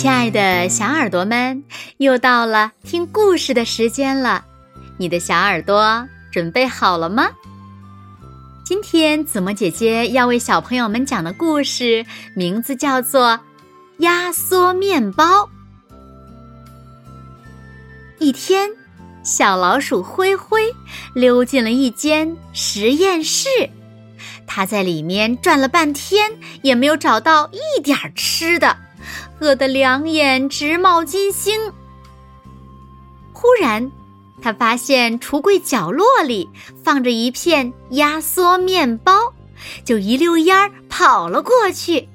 亲爱的小耳朵们，又到了听故事的时间了，你的小耳朵准备好了吗？今天子墨姐姐要为小朋友们讲的故事名字叫做《压缩面包》。一天，小老鼠灰灰溜进了一间实验室，它在里面转了半天，也没有找到一点吃的。饿得两眼直冒金星。忽然，他发现橱柜角落里放着一片压缩面包，就一溜烟儿跑了过去。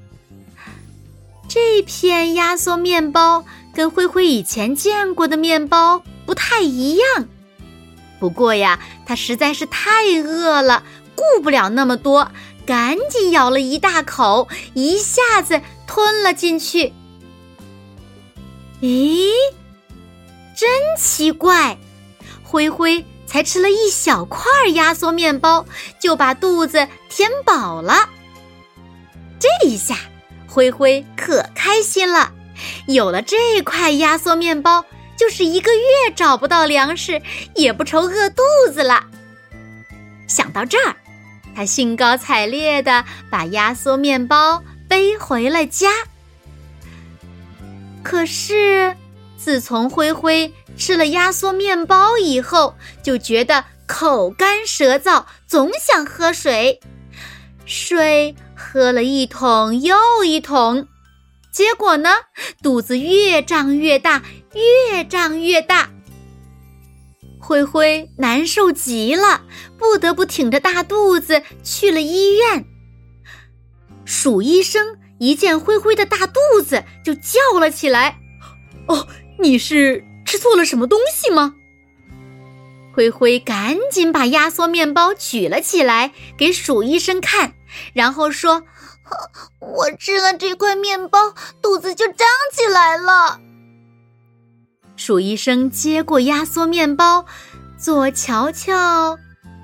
这片压缩面包跟灰灰以前见过的面包不太一样，不过呀，他实在是太饿了，顾不了那么多，赶紧咬了一大口，一下子吞了进去。咦，真奇怪！灰灰才吃了一小块压缩面包，就把肚子填饱了。这一下，灰灰可开心了。有了这块压缩面包，就是一个月找不到粮食，也不愁饿肚子了。想到这儿，他兴高采烈的把压缩面包背回了家。可是，自从灰灰吃了压缩面包以后，就觉得口干舌燥，总想喝水。水喝了一桶又一桶，结果呢，肚子越胀越大，越胀越大。灰灰难受极了，不得不挺着大肚子去了医院。鼠医生。一见灰灰的大肚子，就叫了起来：“哦，你是吃错了什么东西吗？”灰灰赶紧把压缩面包举了起来，给鼠医生看，然后说：“我吃了这块面包，肚子就胀起来了。”鼠医生接过压缩面包，左瞧瞧，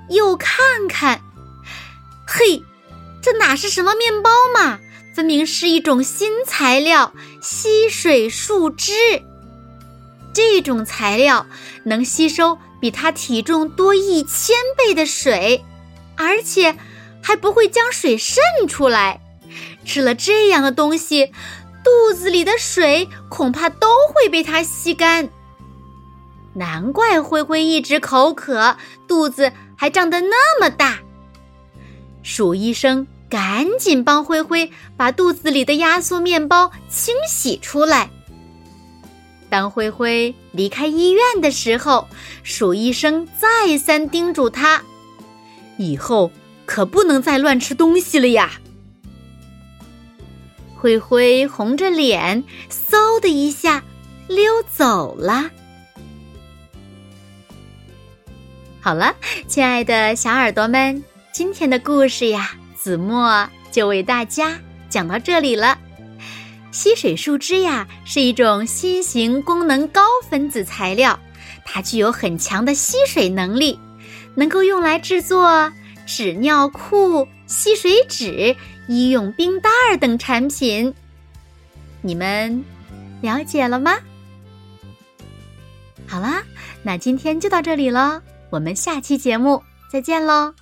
右看看，嘿，这哪是什么面包嘛！分明是一种新材料——吸水树脂。这种材料能吸收比它体重多一千倍的水，而且还不会将水渗出来。吃了这样的东西，肚子里的水恐怕都会被它吸干。难怪灰灰一直口渴，肚子还胀得那么大。鼠医生。赶紧帮灰灰把肚子里的压缩面包清洗出来。当灰灰离开医院的时候，鼠医生再三叮嘱他：“以后可不能再乱吃东西了呀。”灰灰红着脸，嗖的一下溜走了。好了，亲爱的小耳朵们，今天的故事呀。子墨就为大家讲到这里了。吸水树脂呀，是一种新型功能高分子材料，它具有很强的吸水能力，能够用来制作纸尿裤、吸水纸、医用冰袋儿等产品。你们了解了吗？好啦，那今天就到这里了，我们下期节目再见喽。